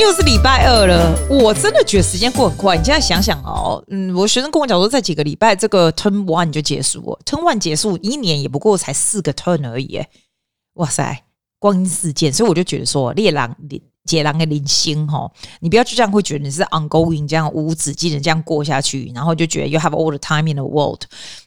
又是礼拜二了，我真的觉得时间过很快。你现在想想哦，嗯，我学生跟我讲说，在几个礼拜这个 turn one 就结束了，turn one 结束一年也不过才四个 turn 而已，哇塞，光阴似箭，所以我就觉得说，猎狼接狼的零星哈，你不要就这样会觉得你是 ongoing 这样无止境的这样过下去，然后就觉得 you have all the time in the world。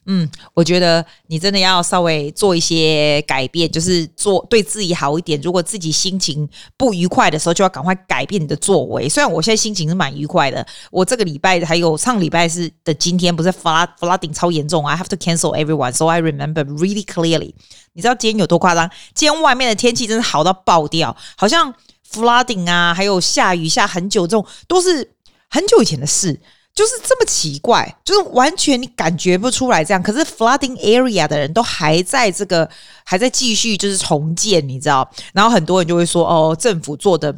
嗯，我觉得你真的要稍微做一些改变，就是做对自己好一点。如果自己心情不愉快的时候，就要赶快改变你的作为。虽然我现在心情是蛮愉快的，我这个礼拜还有上礼拜是的今天不是 flood flooding 超严重，I have to cancel everyone, so I remember really clearly。你知道今天有多夸张？今天外面的天气真的好到爆掉，好像。Flooding 啊，还有下雨下很久，这种都是很久以前的事，就是这么奇怪，就是完全你感觉不出来这样。可是 flooding area 的人都还在这个，还在继续就是重建，你知道？然后很多人就会说，哦，政府做的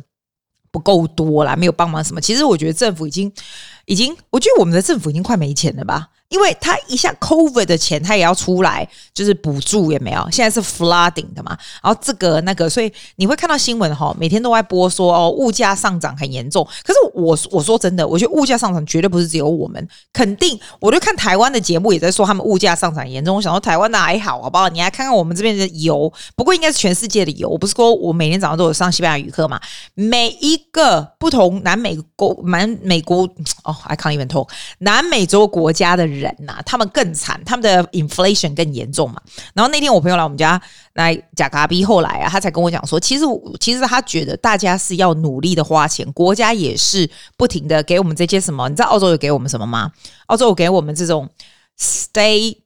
不够多啦，没有帮忙什么。其实我觉得政府已经，已经，我觉得我们的政府已经快没钱了吧。因为他一下 COVID 的钱，他也要出来，就是补助也没有。现在是 flooding 的嘛，然后这个那个，所以你会看到新闻哈，每天都在播说哦，物价上涨很严重。可是我我说真的，我觉得物价上涨绝对不是只有我们，肯定我就看台湾的节目也在说他们物价上涨严重。我想说台湾的还好，好不好？你来看看我们这边的油，不过应该是全世界的油。我不是说我每天早上都有上西班牙语课嘛，每一个不同南美国、南美国哦，I can't even talk 南美洲国家的人。人呐、啊，他们更惨，他们的 inflation 更严重嘛。然后那天我朋友来我们家来假咖逼，后来啊，他才跟我讲说，其实其实他觉得大家是要努力的花钱，国家也是不停的给我们这些什么。你知道澳洲有给我们什么吗？澳洲有给我们这种 stay。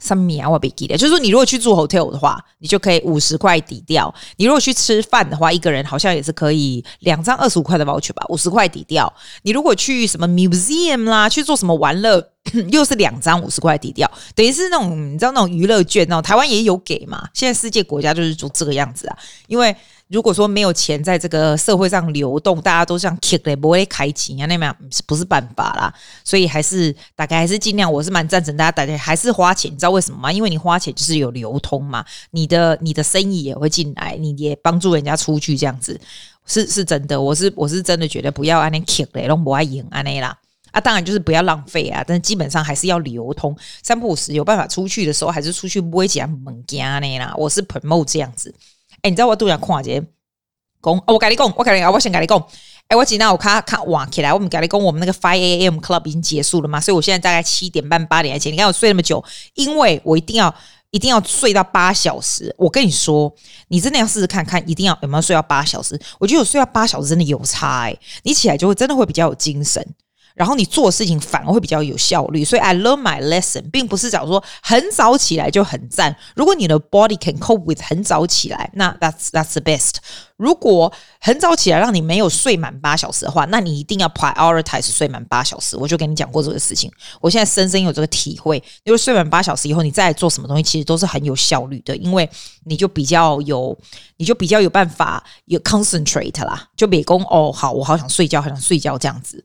什么啊？我别记得，就是说，你如果去住 hotel 的话，你就可以五十块抵掉；你如果去吃饭的话，一个人好像也是可以两张二十五块的 voucher 吧，五十块抵掉。你如果去什么 museum 啦，去做什么玩乐，又是两张五十块抵掉，等于是那种你知道那种娱乐券哦，台湾也有给嘛。现在世界国家就是做这个样子啊，因为。如果说没有钱在这个社会上流动，大家都像 kick 嘞，不会开钱啊，那样不是办法啦。所以还是大概还是尽量，我是蛮赞成大家大家还是花钱，你知道为什么吗？因为你花钱就是有流通嘛，你的你的生意也会进来，你也帮助人家出去，这样子是是真的。我是我是真的觉得不要按那 kick 嘞，都不爱赢按那啦。啊，当然就是不要浪费啊，但是基本上还是要流通，三不五时有办法出去的时候，还是出去不会讲猛加那啦。我是 promote 这样子。哎，你知道我都想看这讲、哦，我跟你讲，我跟你讲，我先跟你讲。哎，我今天我看看晚起来，我们跟你讲，我们那个 five a.m. club 已经结束了嘛，所以我现在大概七点半八点前，你看我睡那么久，因为我一定要一定要睡到八小时。我跟你说，你真的要试试看看，一定要有没有睡到八小时？我觉得我睡到八小时真的有差哎、你起来就会真的会比较有精神。然后你做事情反而会比较有效率，所以 I learn my lesson，并不是讲说很早起来就很赞。如果你的 body can cope with 很早起来，那 that's that's the best。如果很早起来让你没有睡满八小时的话，那你一定要 prioritize 睡满八小时。我就跟你讲过这个事情，我现在深深有这个体会。因为睡满八小时以后，你再做什么东西，其实都是很有效率的，因为你就比较有，你就比较有办法有 concentrate 啦，就别工哦，好，我好想睡觉，好想睡觉这样子。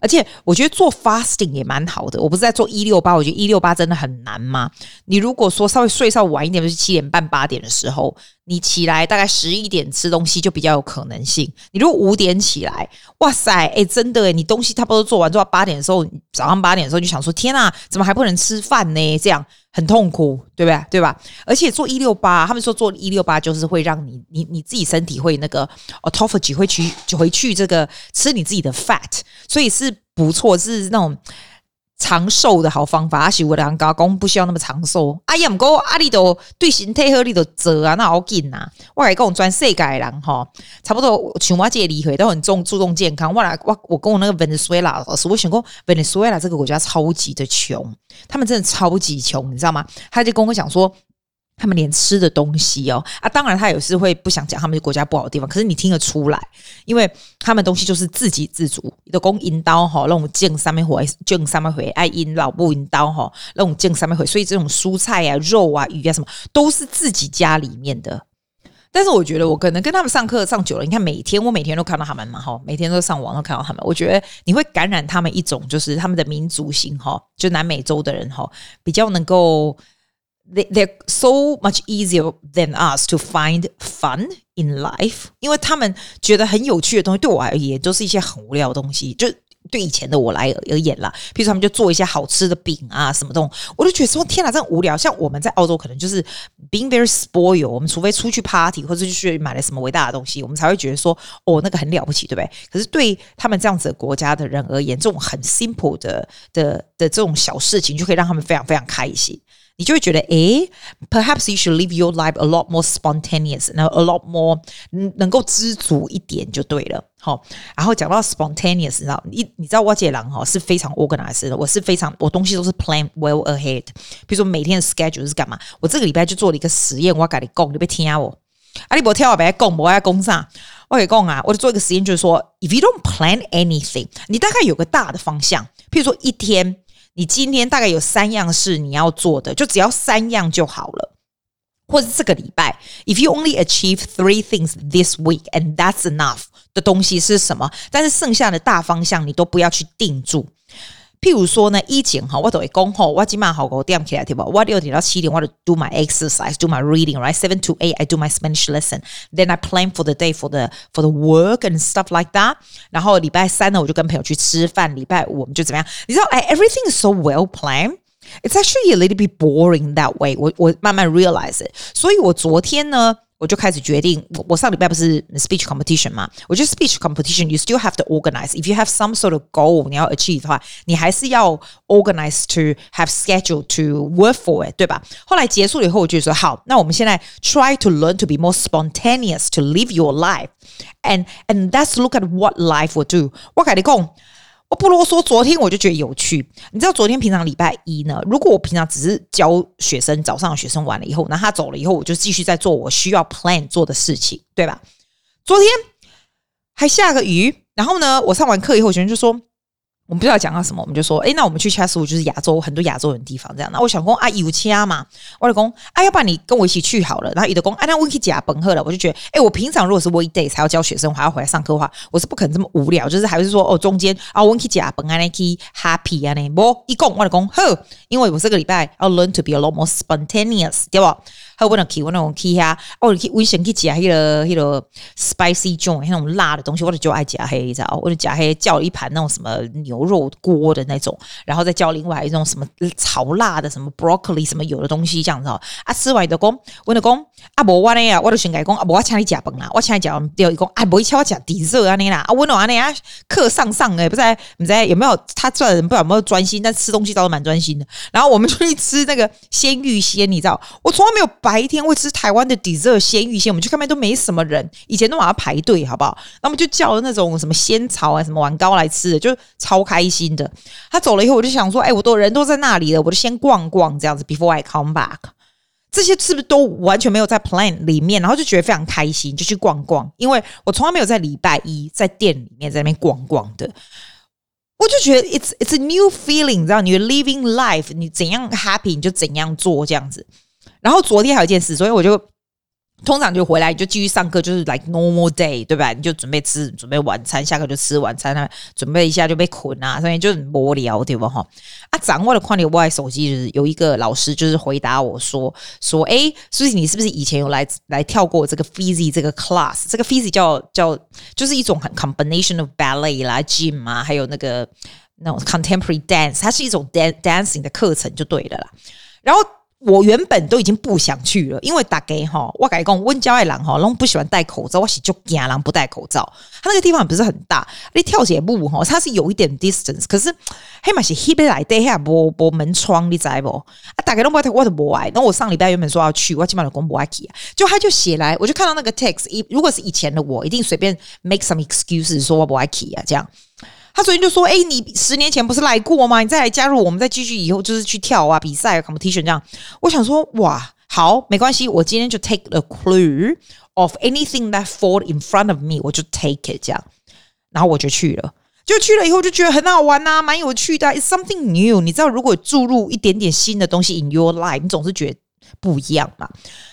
而且我觉得做 fasting 也蛮好的。我不是在做一六八，我觉得一六八真的很难吗？你如果说稍微睡稍晚一点，就是七点半八点的时候。你起来大概十一点吃东西就比较有可能性。你如果五点起来，哇塞，哎、真的哎，你东西差不多做完，做到八点的时候，早上八点的时候就想说，天啊，怎么还不能吃饭呢？这样很痛苦，对不对？对吧？而且做一六八，他们说做一六八就是会让你，你你自己身体会那个 autophagy 会去就会去这个吃你自己的 fat，所以是不错，是那种。长寿的好方法，阿是为了高工不需要那么长寿。阿也唔过阿你都对身体好，你都做啊，那好紧呐。我来讲全世界的人哈，差不多全世界离会都很重注重健康。我来我我跟我那个 Venezuela 老师，我想过 Venezuela 这个国家超级的穷，他们真的超级穷，你知道吗？他就跟我讲说。他们连吃的东西哦啊，当然他有时会不想讲他们国家不好的地方，可是你听得出来，因为他们东西就是自给自足，的供引刀哈，那种种上面回，种上面回，爱引老不引刀哈，那种种上面回，所以这种蔬菜啊、肉啊、鱼啊什么都是自己家里面的。但是我觉得我可能跟他们上课上久了，你看每天我每天都看到他们嘛哈，每天都上网都看到他们，我觉得你会感染他们一种就是他们的民族性哈，就南美洲的人哈，比较能够。They they're so much easier than us to find fun in life，因为他们觉得很有趣的东西，对我而言都是一些很无聊的东西，就。对以前的我来而言啦，譬如说他们就做一些好吃的饼啊，什么东西，我就觉得说天哪，这样无聊。像我们在澳洲，可能就是 being very spoiled，我们除非出去 party 或者就去买了什么伟大的东西，我们才会觉得说哦，那个很了不起，对不对？可是对他们这样子的国家的人而言，这种很 simple 的的的这种小事情，就可以让他们非常非常开心。你就会觉得，诶，perhaps you should live your life a lot more spontaneous，然后 a lot more 能够知足一点就对了。好，然后讲到 spontaneous，你知道，你你知道我这人哈是非常 organized 的，我是非常我东西都是 plan well ahead。比如说每天的 schedule 是干嘛？我这个礼拜就做了一个实验，我要跟你讲，你别听我。啊，你不听我别讲，我要讲啥？我跟你讲啊，我就做一个实验，就是说，if you don't plan anything，你大概有个大的方向，譬如说一天。你今天大概有三样事你要做的，就只要三样就好了，或者这个礼拜，if you only achieve three things this week and that's enough 的东西是什么？但是剩下的大方向你都不要去定住。譬如说呢，以前哈，我都会讲吼，我今晚好个点起来对吧？我六点到七点，我就 do my exercise, do my reading, right? Seven to eight, I do my Spanish lesson. Then I plan for the day for the for the work and stuff like that. 然后礼拜三呢，我就跟朋友去吃饭。礼拜五我们就怎么样？你知道，哎，everything is so well planned. It's actually a little bit boring that way. 我我慢慢 realize it. 所以我昨天呢。 我就开始决定，我我上礼拜不是 speech competition 嘛？我觉得 speech competition you still have to organize. If you have some sort of goal 你要 achieve 的话，你还是要 organize to have schedule to work for it，对吧？后来结束了以后，我就说好，那我们现在 try to learn to be more spontaneous to live your life, and and let's look at what life will do。我跟你讲。 我不啰嗦，昨天我就觉得有趣。你知道，昨天平常礼拜一呢，如果我平常只是教学生，早上学生完了以后，那他走了以后，我就继续在做我需要 plan 做的事情，对吧？昨天还下个雨，然后呢，我上完课以后，学生就说。我们不知道讲到什么，我们就说，诶，那我们去 Chatswood 就是亚洲很多亚洲人地方这样。那我想说啊，有车嘛，我就说，啊，要不然你跟我一起去好了。然后有的说，啊，那我去甲本课了。我就觉得，诶，我平常如果是 weekday 才要教学生，还要回来上课的话，我是不可能这么无聊。就是还是说，哦，中间啊，我去甲本啊，那去 happy 啊，那不一共我就说，呵，因为我这个礼拜要 learn to be a lot more spontaneous，对吧？还有我那吃我那种 key 哈，哦，去危险去加那个那个 spicy joint 那种辣的东西，我就就爱加黑，你知道？我就加黑叫了一盘那种什么牛肉锅的那种，然后再叫另外一种什么炒辣的什么 broccoli 什么有的东西这样子哦。啊，吃完就讲，我就讲，啊，无我呢呀，我就先改讲，啊，无我请你加饭啦，我请你加第二个讲，啊，无请我加 dessert 啊你啦，啊，我弄完呢啊，课上上诶，不知道不知道有没有他赚人不知道有没有专心，但吃东西倒是蛮专心的。然后我们就去吃那个鲜芋仙，你知道，我从来没有。白天会吃台湾的 dessert 鲜芋仙，我们去看面都没什么人，以前都往那排队，好不好？那么就叫了那种什么仙草啊、什么碗糕来吃，就超开心的。他走了以后，我就想说，哎、我都人都在那里了，我就先逛逛这样子，before I come back。这些是不是都完全没有在 plan 里面？然后就觉得非常开心，就去逛逛。因为我从来没有在礼拜一在店里面在那边逛逛的，我就觉得 it's it's a new feeling，你知道，你 living life，你怎样 happy 你就怎样做这样子。然后昨天还有一件事，所以我就通常就回来就继续上课，就是 like normal day，对吧？你就准备吃，准备晚餐，下课就吃晚餐啊，准备一下就被捆啊，所以就很无聊，对吧？哈啊，掌握了快点，我手机就是有一个老师就是回答我说说，哎，所以你是不是以前有来来跳过这个 Fizzy 这个 class？这个 Fizzy 叫叫就是一种很 combination of ballet 啦，gym 啊，还有那个那种 contemporary dance，它是一种 dan dancing 的课程就对了啦，然后。我原本都已经不想去了，因为大概哈，我改讲温娇爱郎哈，拢不喜欢戴口罩，我喜就惊人不戴口罩。他那个地方不是很大，你跳节目哈，它是有一点 distance，可是黑马是 hip 来对下无无门窗，你知不？啊，大概拢不爱，我都不爱。那我上礼拜原本说要去，我起码老公不爱去。就他就写来，我就看到那个 text，一如果是以前的我，一定随便 make some excuses 说我不爱去啊，这样。他昨天就说：“哎、你十年前不是来过吗？你再来加入我们，再继续以后就是去跳啊，比赛啊，competition 这样。”我想说：“哇，好，没关系，我今天就 take a clue of anything that fall in front of me，我就 take it 这样。”然后我就去了，就去了以后就觉得很好玩呐、啊，蛮有趣的。It's something new，你知道，如果注入一点点新的东西 in your life，你总是觉得不一样嘛。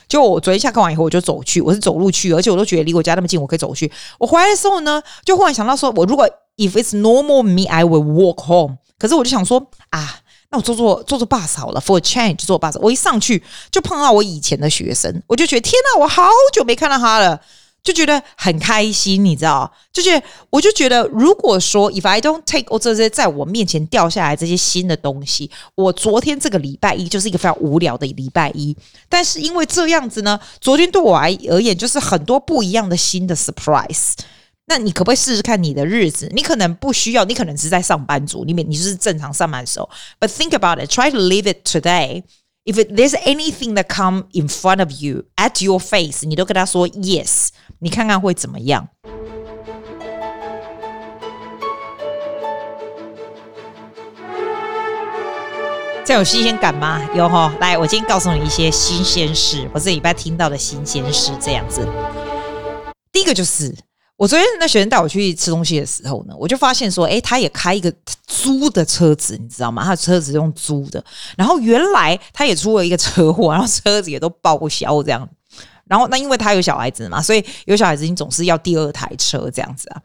就我昨天下课完以后，我就走去，我是走路去，而且我都觉得离我家那么近，我可以走去。我回来的时候呢，就忽然想到说，我如果 if it's normal me, I will walk home。可是我就想说啊。那我坐坐坐坐 bus 好了，for a change 坐 bus。我一上去就碰到我以前的学生，我就觉得天哪，我好久没看到他了。就觉得很开心，你知道？就觉得，我就觉得，如果说 if I don't take all 这些在我面前掉下来这些新的东西，我昨天这个礼拜一就是一个非常无聊的礼拜一。但是因为这样子呢，昨天对我而而言就是很多不一样的新的 surprise。那你可不可以试试看你的日子？你可能不需要，你可能是在上班族里面，你就是正常上班的时候。But think about it, try to live it today. If it, there's anything that come in front of you at your face，你都跟他说 yes。你看看会怎么样？这有新鲜感吗？有哈！来，我今天告诉你一些新鲜事，我这礼拜听到的新鲜事，这样子。第一个就是，我昨天那学生带我去吃东西的时候呢，我就发现说，诶，他也开一个租的车子，你知道吗？他的车子用租的，然后原来他也出了一个车祸，然后车子也都报销这样。然后，那因为他有小孩子嘛，所以有小孩子，你总是要第二台车这样子啊。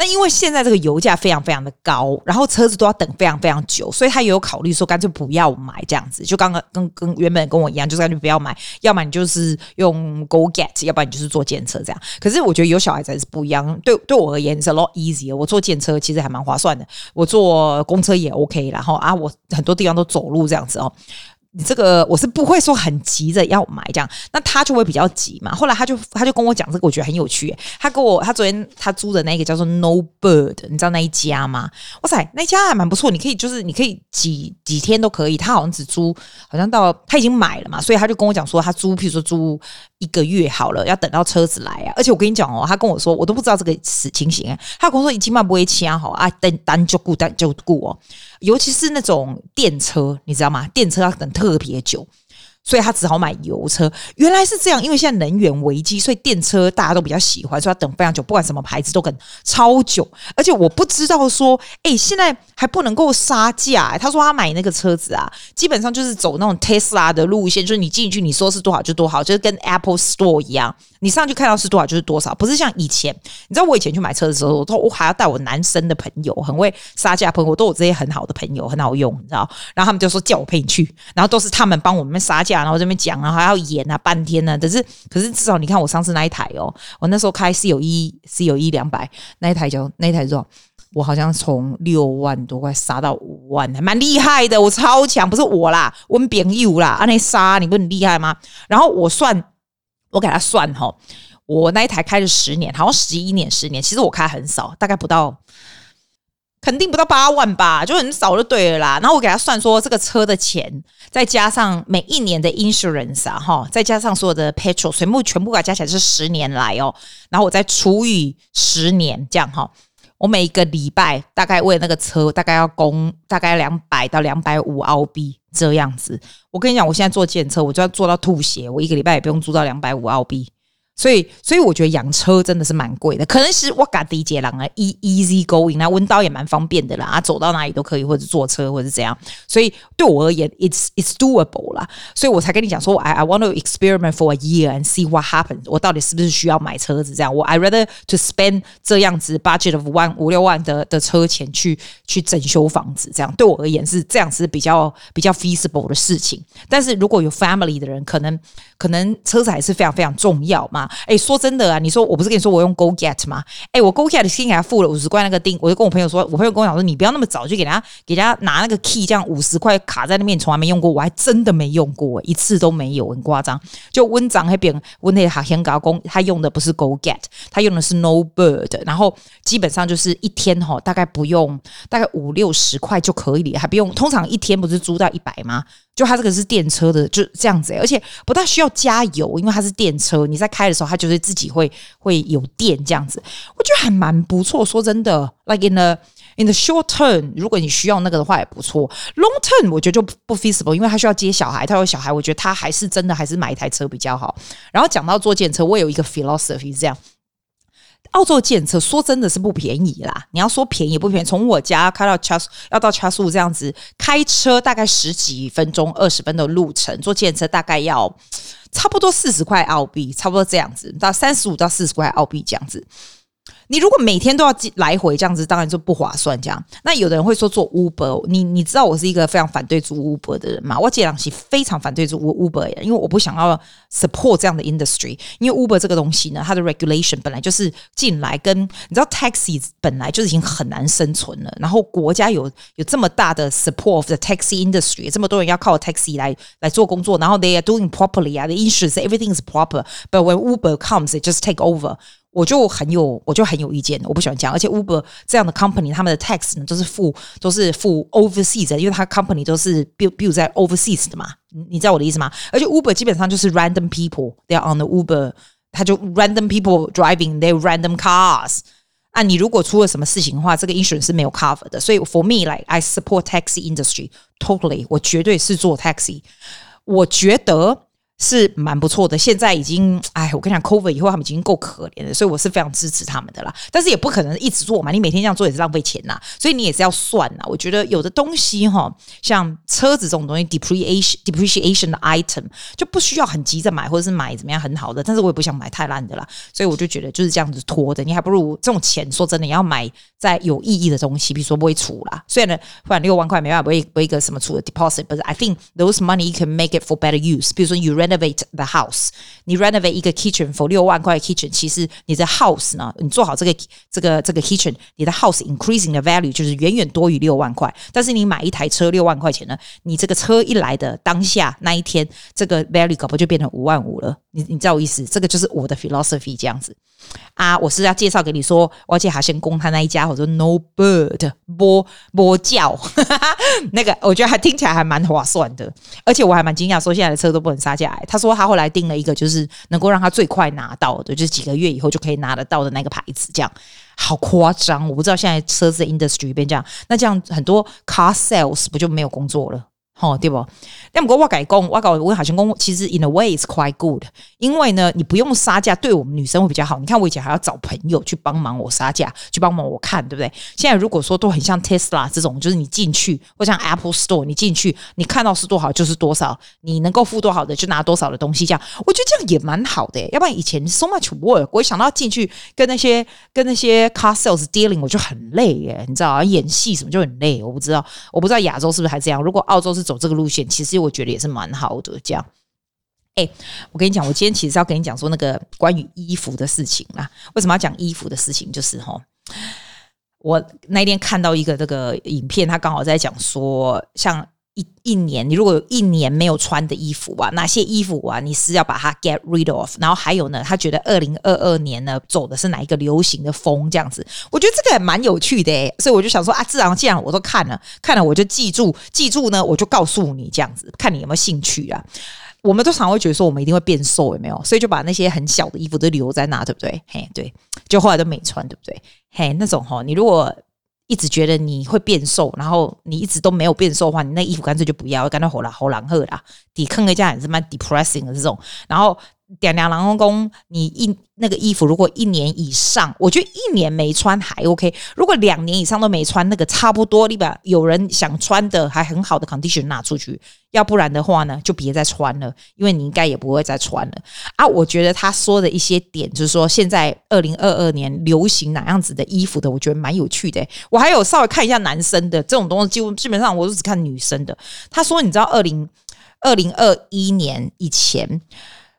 那因为现在这个油价非常非常的高，然后车子都要等非常非常久，所以他也有考虑说干脆不要买这样子。就刚刚跟跟原本跟我一样，就是干脆不要买，要么你就是用 Go Get，要不然你就是坐电车这样。可是我觉得有小孩子是不一样，对对我而言是 a lot easier。我坐电车其实还蛮划算的，我坐公车也 OK，然后啊，我很多地方都走路这样子哦。你这个我是不会说很急着要买这样，那他就会比较急嘛。后来他就他就跟我讲这个，我觉得很有趣。他跟我他昨天他租的那个叫做 No Bird，你知道那一家吗？哇塞，那一家还蛮不错，你可以就是你可以几几天都可以。他好像只租，好像到他已经买了嘛，所以他就跟我讲说他租，譬如说租一个月好了，要等到车子来啊。而且我跟你讲哦，他跟我说我都不知道这个情形，他跟我说你起码不会签好啊，等单就顾单就顾哦。尤其是那种电车，你知道吗？电车要等特别久。所以他只好买油车，原来是这样。因为现在能源危机，所以电车大家都比较喜欢，所以要等非常久，不管什么牌子都等超久。而且我不知道说，哎，现在还不能够杀价。他说他买那个车子啊，基本上就是走那种 Tesla 的路线，就是你进去你说是多少就多少，就是跟 Apple Store 一样，你上去看到是多少就是多少，不是像以前。你知道我以前去买车的时候，我都我还要带我男生的朋友，很会杀价朋友，都有这些很好的朋友，很好用，你知道。然后他们就说叫我陪你去，然后都是他们帮我们杀价。然后这边讲啊，还要演啊，半天呢。可是，可是至少你看我上次那一台哦，我那时候开 C 有一 C 有一两百那一台就那一台就我好像从六万多块杀到五万，还蛮厉害的。我超强，不是我啦，我们朋友啦，啊那杀你不很厉害吗？然后我算，我给他算哈，我那一台开了十年，好像十一年、十年，其实我开很少，大概不到。肯定不到八万吧，就很少就对了啦。然后我给他算说，这个车的钱，再加上每一年的 insurance 啊，哈，再加上所有的 petrol，全部全部给它加起来是十年来哦。然后我再除以十年，这样哈，我每一个礼拜大概为那个车，大概要供大概两百到两百五澳币这样子。我跟你讲，我现在坐计程车，我就要坐到吐血，我一个礼拜也不用租到两百五澳币。所以，所以我觉得养车真的是蛮贵的。可能是我嘎迪杰郎啊，easy going，那温刀也蛮方便的啦，啊，走到哪里都可以，或者坐车，或者怎样。所以对我而言，it's it's doable 啦。所以我才跟你讲说，I I want to experiment for a year and see what happens。我到底是不是需要买车子？这样，我 I rather to spend 这样子 budget of one 五六万的的车钱去去整修房子，这样对我而言是这样子比较比较 feasible 的事情。但是如果有 family 的人，可能可能车子还是非常非常重要嘛。哎，说真的啊，你说我不是跟你说我用 Go Get 吗？哎，我 Go Get 先给他付了五十块那个钉，我就跟我朋友说，我朋友跟我讲说，你不要那么早就给他给他拿那个 key，这样五十块卡在那边，从来没用过，我还真的没用过，一次都没有，很夸张。就温长那边温那哈香港工，他用的不是 Go Get，他用的是 No Bird，然后基本上就是一天哈，大概不用大概五六十块就可以了，还不用。通常一天不是租到一百吗？就它这个是电车的，就这样子，而且不大需要加油，因为它是电车。你在开的时候，他就是自己会会有电这样子，我觉得还蛮不错。说真的，like in the in the short term，如果你需要那个的话也不错。Long term，我觉得就不 feasible，因为他需要接小孩，他有小孩，我觉得他还是真的还是买一台车比较好。然后讲到坐电车，我有一个 philosophy 是这样。澳洲建车说真的是不便宜啦，你要说便宜不便宜，从我家开到卡要到查素这样子，开车大概十几分钟、二十分的路程，坐建车大概要差不多四十块澳币，差不多这样子，到三十五到四十块澳币这样子。你如果每天都要来回这样子，当然就不划算。这样，那有的人会说做 Uber，你你知道我是一个非常反对做 Uber 的人吗？我这两期非常反对做 Uber，因为我不想要 support 这样的 industry。因为 Uber 这个东西呢，它的 regulation 本来就是进来跟你知道 taxi 本来就已经很难生存了，然后国家有有这么大的 support of the taxi industry，这么多人要靠 taxi 来来做工作，然后 they are doing properly 啊，the insurance everything is proper，but when Uber comes it just take over。我就很有，我就很有意见，我不喜欢讲。而且 Uber 这样的 company，他们的 tax 呢都是付，都是付 overseas 的，因为他 company 都是 build build 在 overseas 的嘛。你知道我的意思吗？而且 Uber 基本上就是 random people，they are on the Uber，他就 random people driving their random cars。啊，你如果出了什么事情的话，这个 insurance 是没有 cover 的。所以 for me like I support taxi industry totally，我绝对是做 taxi。我觉得。是蛮不错的，现在已经，哎，我跟你讲，COVID 以后他们已经够可怜了，所以我是非常支持他们的啦。但是也不可能一直做嘛，你每天这样做也是浪费钱呐，所以你也是要算呐。我觉得有的东西哈，像车子这种东西，depreciation depreciation 的 item 就不需要很急着买，或者是买怎么样很好的，但是我也不想买太烂的啦，所以我就觉得就是这样子拖的，你还不如这种钱，说真的，你要买在有意义的东西，比如说不会出啦。虽然呢，不然六万块没办法，不会不会一个什么出的 deposit，but I think those money can make it for better use。比如说 you renovate the house，你 renovate 一个 kitchen for 六万块 kitchen，其实你的 house 呢，你做好这个这个这个 kitchen，你的 house increasing 的 value 就是远远多于六万块。但是你买一台车六万块钱呢，你这个车一来的当下那一天，这个 value 可不就变成五万五了？你你知道我意思？这个就是我的 philosophy 这样子啊。我是要介绍给你说，我而且还先攻他那一家，我说 no bird 波波叫，那个我觉得还听起来还蛮划算的，而且我还蛮惊讶，说现在的车都不能杀价。他说。他后来订了一个，就是能够让他最快拿到的，就是几个月以后就可以拿得到的那个牌子，这样好夸张！我不知道现在车子 industry 变这样，那这样很多 car sales 不就没有工作了？哦，对不？那么我改工，我搞我好像工，其实 in a way is quite good，因为呢，你不用杀价，对我们女生会比较好。你看我以前还要找朋友去帮忙我杀价，去帮忙我看，对不对？现在如果说都很像 Tesla 这种，就是你进去，或像 Apple Store，你进去，你看到是多少就是多少，你能够付多少的就拿多少的东西，这样我觉得这样也蛮好的。要不然以前 so much work，我一想到进去跟那些跟那些 car sales dealing，我就很累耶，你知道啊？演戏什么就很累。我不知道，我不知道亚洲是不是还这样？如果澳洲是。走这个路线，其实我觉得也是蛮好的。这样，哎，我跟你讲，我今天其实要跟你讲说那个关于衣服的事情啦。为什么要讲衣服的事情？就是哈，我那天看到一个这个影片，他刚好在讲说，像。一一年，你如果有一年没有穿的衣服啊，哪些衣服啊，你是要把它 get rid of？然后还有呢，他觉得二零二二年呢走的是哪一个流行的风？这样子，我觉得这个也蛮有趣的，所以我就想说啊，自然既然我都看了，看了我就记住，记住呢，我就告诉你这样子，看你有没有兴趣啊。我们都常会觉得说我们一定会变瘦，有没有？所以就把那些很小的衣服都留在那，对不对？嘿，对，就后来都没穿，对不对？嘿，那种齁，你如果。一直觉得你会变瘦，然后你一直都没有变瘦的话，你那衣服干脆就不要，干脆好了好狼喝啦，抵抗一下也是蛮 depressing 的这种，然后。点两郎公公，你一那个衣服如果一年以上，我觉得一年没穿还 OK。如果两年以上都没穿，那个差不多，你把有人想穿的还很好的 condition 拿出去，要不然的话呢，就别再穿了，因为你应该也不会再穿了啊。我觉得他说的一些点，就是说现在二零二二年流行哪样子的衣服的，我觉得蛮有趣的。我还有稍微看一下男生的这种东西，基基本上我都只看女生的。他说，你知道二零二零二一年以前。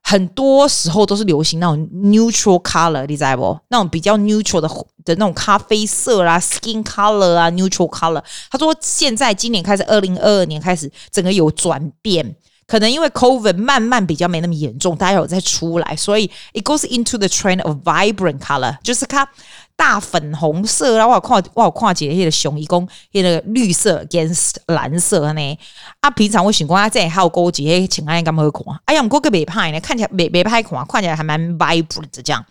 很多时候都是流行那种 neutral color，你知道不？那种比较 neutral 的的那种咖啡色啦，skin color 啊，neutral color。他说现在今年开始，二零二二年开始，整个有转变，可能因为 COVID 慢慢比较没那么严重，大家有再出来，所以 it goes into the trend of vibrant color，就是它。大粉红色啦，我有看，我有看几个那个熊，一共那个绿色兼蓝色呢。啊，平常我喜欢啊，这还有勾几个情爱，干嘛会看？哎呀，我个个别派呢，看起来别别派看，看起来还蛮 vibrant 这样。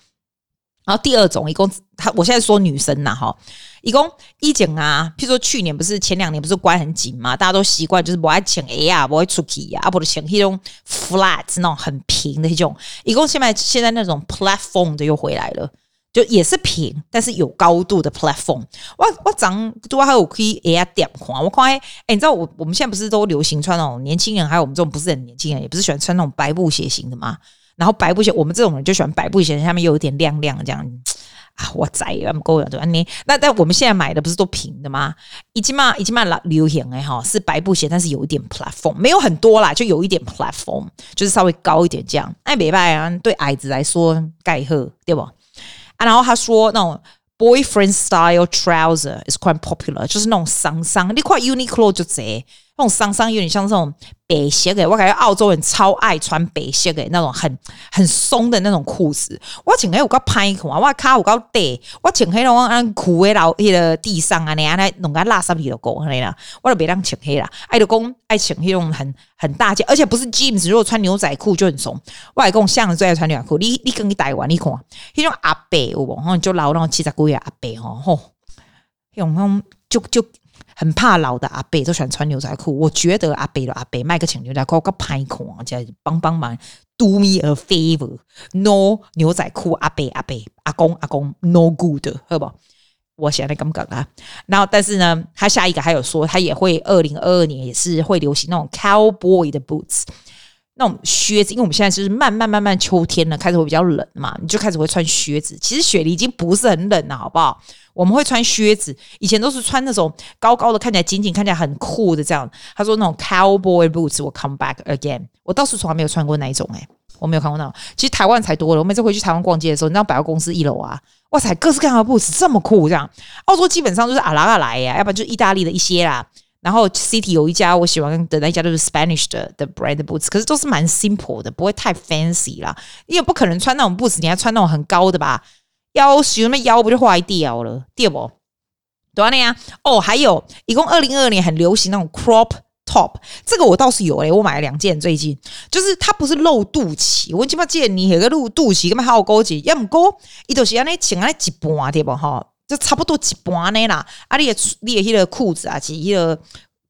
然后第二种，一共他，我现在说女生呐，哈，一共一整啊，譬如说去年不是前两年不是关很紧嘛，大家都习惯就是不爱穿 A 啊，不爱出去啊，啊不者穿那种 flat 那种很平的那种。一共现在现在那种 platform 的又回来了。就也是平，但是有高度的 platform。我我长多还有可以 air 点宽。我看哎，你知道我我们现在不是都流行穿那种年轻人，还有我们这种不是很年轻人，也不是喜欢穿那种白布鞋型的嘛。然后白布鞋，我们这种人就喜欢白布鞋，下面又有点亮亮这样。啊，我在啊，够了，对吧？你那但我们现在买的不是都平的吗？已经嘛，已经嘛老流行哎哈，是白布鞋，但是有一点 platform，没有很多啦，就有一点 platform，就是稍微高一点这样。哎，没办法，对矮子来说盖赫对不？啊，然后他说那种 boyfriend style trouser is quite popular，就是那种桑桑，你看 Uniqlo 就这。 那种桑桑有点像这种白鞋的，我感觉澳洲人超爱穿白鞋的那种很很松的那种裤子。我穿起有够歹看，我卡有够短，我穿起那种安裤的老迄个地上啊，你安尼弄个垃圾皮都够安尼啦，我就别当穿黑啦。爱就讲爱穿那种很很大件，而且不是 jeans，如果穿牛仔裤就很松。我还讲像最爱穿牛仔裤，你你跟你台湾你看，迄种阿伯有无？吼，就老那种七十几岁阿伯吼吼，用那种就就。很怕老的阿伯都喜欢穿牛仔裤，我觉得阿伯的阿伯卖个请牛仔裤，个拍款，叫帮帮忙，do me a favor，no 牛仔裤阿伯阿伯阿公阿公 no good，好不？我现在咁讲啊，然后但是呢，他下一个还有说，他也会二零二二年也是会流行那种 cowboy 的 boots。那种靴子，因为我们现在就是慢慢慢慢秋天了，开始会比较冷嘛，你就开始会穿靴子。其实雪梨已经不是很冷了，好不好？我们会穿靴子，以前都是穿那种高高的，看起来紧紧，看起来很酷的这样。他说那种 cowboy boots 我 come back again。我倒是从来没有穿过那一种，诶，我没有看过那种。其实台湾才多了。我每次回去台湾逛街的时候，你知道百货公司一楼啊，哇塞，各式各样的 boots 这么酷，这样。澳洲基本上就是阿拉阿来呀，要不然就是意大利的一些啦。然后 City 有一家我喜欢的那一家，就是 Spanish 的的 brand boots，可是都是蛮 simple 的，不会太 fancy 啦。你也不可能穿那种 boots，你还穿那种很高的吧？腰什么腰不就坏掉了？对不？对啊，那样哦，还有一共二零二二年很流行那种 crop top，这个我倒是有诶，我买了两件，最近就是它不是露肚脐，我起码记得你有个露肚脐，干嘛还有勾结？要么勾，伊都是安尼穿安尼一半对不哈？就差不多一半呢啦，啊你的你的迄个裤子啊，是迄个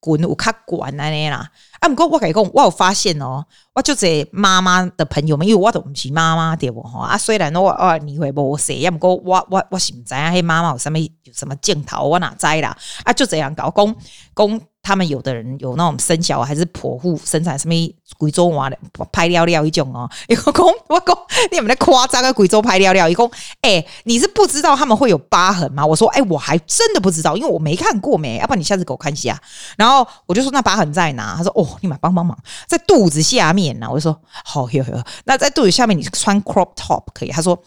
裙有较管安尼啦。啊，不过我跟你讲，我有发现哦，我就这妈妈的朋友们，因为我都不是妈妈对不哈？啊，虽然我我你会无说，要不过我我我是不知啊，迄妈妈有什么有什么镜头，我哪知啦？啊，就这样搞，讲讲。他们有的人有那种生小孩还是剖腹生产什么贵州话的拍尿尿一种哦，一个公我讲你们在夸张啊，贵州拍尿尿一共哎，你是不知道他们会有疤痕吗？我说哎，我还真的不知道，因为我没看过没，要不然你下次给我看一下。然后我就说那疤痕在哪？他说哦，你们帮帮忙，在肚子下面呢。我就说好哟哟，那在肚子下面你穿 crop top 可以？他说。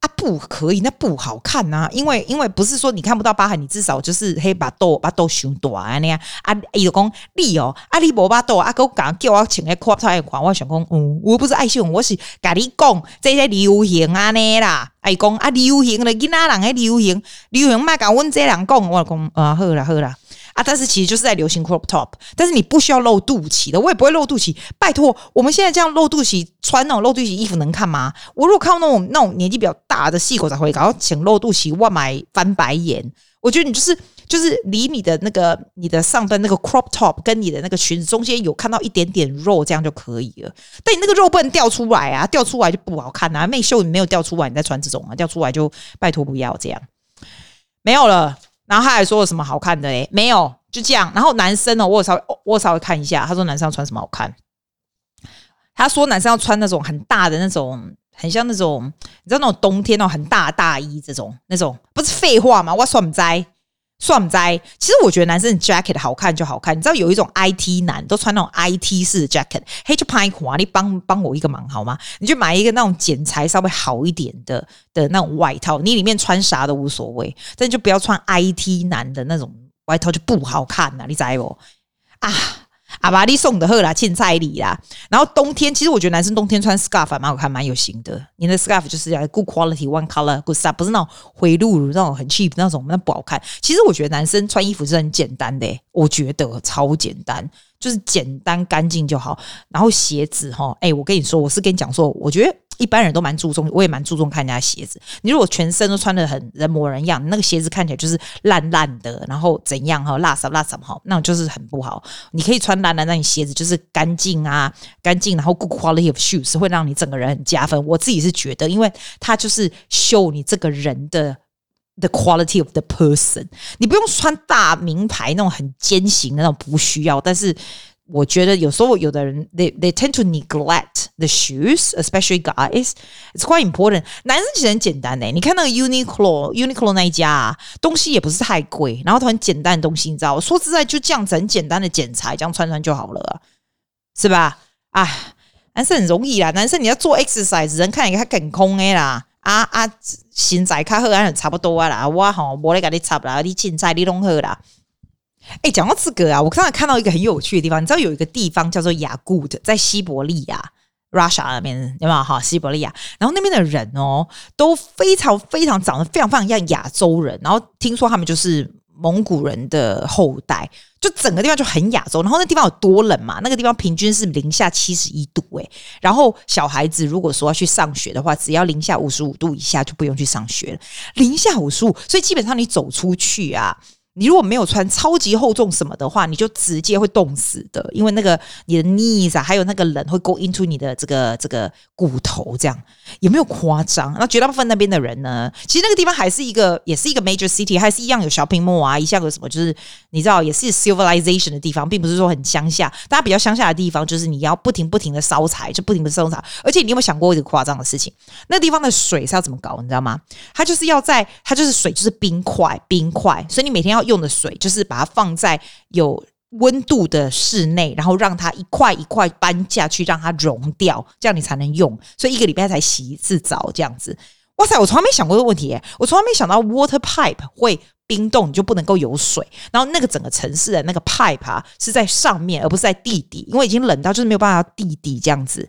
啊，不可以，那不好看呐、啊。因为，因为不是说你看不到疤痕，你至少就是黑把痘把痘修短那样。啊，伊就讲你哦，啊，你无把痘啊，给我讲叫我穿个 crop top 款。我想讲，嗯，我不是爱秀，我是甲你讲这些流行啊呢啦。爱讲啊，流行的囡仔人喺流行，流行卖甲阮这人讲，我讲啊，好啦好啦。啊！但是其实就是在流行 crop top，但是你不需要露肚脐的，我也不会露肚脐。拜托，我们现在这样露肚脐，穿那种露肚脐衣服能看吗？我如果看到那种那种年纪比较大的细狗才会搞，请露肚脐，我买翻白眼。我觉得你就是就是离你的那个你的上半那个 crop top 跟你的那个裙子中间有看到一点点肉，这样就可以了。但你那个肉不能掉出来啊，掉出来就不好看啊。内秀你没有掉出来，你再穿这种啊，掉出来就拜托不要这样。没有了。然后他还说有什么好看的嘞？没有，就这样。然后男生呢，我稍微我稍微看一下，他说男生要穿什么好看？他说男生要穿那种很大的那种，很像那种，你知道那种冬天那种很大大衣，这种那种不是废话吗？我说不在。算不在，其实我觉得男生的 jacket 好看就好看。你知道有一种 IT 男都穿那种 IT 式的 jacket，嘿，就拍垮你帮帮我一个忙好吗？你就买一个那种剪裁稍微好一点的的那种外套，你里面穿啥都无所谓，但就不要穿 IT 男的那种外套就不好看呐，你知不？啊。阿爸，你送的贺啦，欠彩礼啦。然后冬天，其实我觉得男生冬天穿 scarf 蛮好看，蛮有型的。你的 scarf 就是要 good quality one color good stuff，不是那种回路那种很 cheap 那种，那不好看。其实我觉得男生穿衣服是很简单的，我觉得超简单，就是简单干净就好。然后鞋子哈，哎，我跟你说，我是跟你讲说，我觉得。一般人都蛮注重，我也蛮注重看人家鞋子。你如果全身都穿得很人模人样，那个鞋子看起来就是烂烂的，然后怎样哈，邋遢邋遢哈，那就是很不好。你可以穿烂烂，那你鞋子就是干净啊，干净，然后 good quality of shoes 会让你整个人很加分。我自己是觉得，因为它就是 show 你这个人的 the quality of the person。你不用穿大名牌那种很尖形的那种不需要，但是。我觉得有时候有的人，they they tend to neglect the shoes, especially guys. It's quite important. 男生其实很简单诶，你看那个 Uniqlo, Uniqlo 那一家啊，东西也不是太贵，然后它很简单的东西，你知道，说实在就这样子很简单的剪裁，这样穿穿就好了，是吧？啊，男生很容易啦，男生你要做 exercise，人看起来更空诶啦，啊啊，身材较好，还差不多啊啦，我吼无咧跟你插啦，你凊彩你拢好啦。哎，讲到这个啊，我刚才看到一个很有趣的地方，你知道有一个地方叫做雅古特，在西伯利亚 （Russia） 那边，有没有哈？西伯利亚，然后那边的人哦，都非常非常长得非常非常像亚洲人，然后听说他们就是蒙古人的后代，就整个地方就很亚洲。然后那地方有多冷嘛？那个地方平均是零下七十一度，哎，然后小孩子如果说要去上学的话，只要零下五十五度以下就不用去上学了。零下五十五，所以基本上你走出去啊。你如果没有穿超级厚重什么的话，你就直接会冻死的，因为那个你的 knees 啊，还有那个冷会 go into 你的这个这个骨头，这样有没有夸张？那绝大部分那边的人呢，其实那个地方还是一个，也是一个 major city，还是一样有 shopping mall 啊，一向有什么，就是你知道，也是 civilization 的地方，并不是说很乡下。大家比较乡下的地方，就是你要不停不停的烧柴，就不停的烧柴。而且你有没有想过一个夸张的事情？那地方的水是要怎么搞？你知道吗？它就是要在，它就是水就是冰块，冰块，所以你每天要。用的水就是把它放在有温度的室内，然后让它一块一块搬下去，让它融掉，这样你才能用。所以一个礼拜才洗一次澡，这样子。哇塞，我从来没想过这个问题，我从来没想到 water pipe 会冰冻，你就不能够有水。然后那个整个城市的那个 pipe 啊，是在上面，而不是在地底，因为已经冷到就是没有办法地底这样子。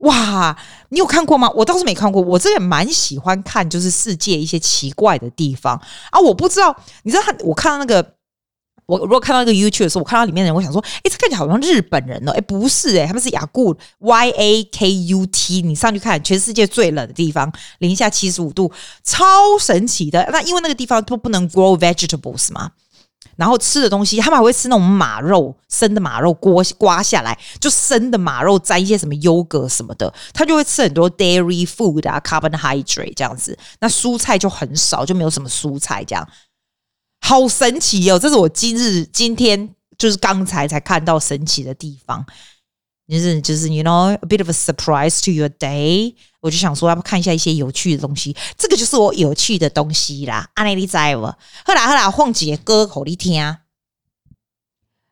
哇，你有看过吗？我倒是没看过。我这也蛮喜欢看，就是世界一些奇怪的地方啊。我不知道，你知道，我看到那个，我如果看到那个 YouTube 的时候，我看到里面的人，我想说，哎，这看起来好像日本人哦。哎，不是，哎，他们是雅古 Y A K U T。你上去看，全世界最冷的地方，零下七十五度，超神奇的。那因为那个地方都不能 grow vegetables 嘛。然后吃的东西，他们还会吃那种马肉，生的马肉刮刮下来，就生的马肉沾一些什么优格什么的，他就会吃很多 dairy food 啊，carbohydrate 这样子。那蔬菜就很少，就没有什么蔬菜这样，好神奇哦！这是我今日今天就是刚才才看到神奇的地方。就是就是，you know，a bit of a surprise to your day。我就想说，要不看一下一些有趣的东西。这个就是我有趣的东西啦。阿内利在不？后来后来，放几个歌给你听。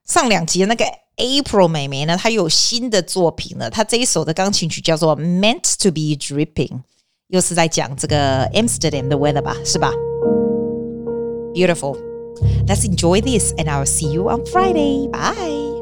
上两集的那个 April 妹妹呢，她有新的作品了。她这一首的钢琴曲叫做《Meant to Be Dripping》，又是在讲这个 Amsterdam 的 weather 吧？是吧？Beautiful。Let's enjoy this, and I will see you on Friday. Bye.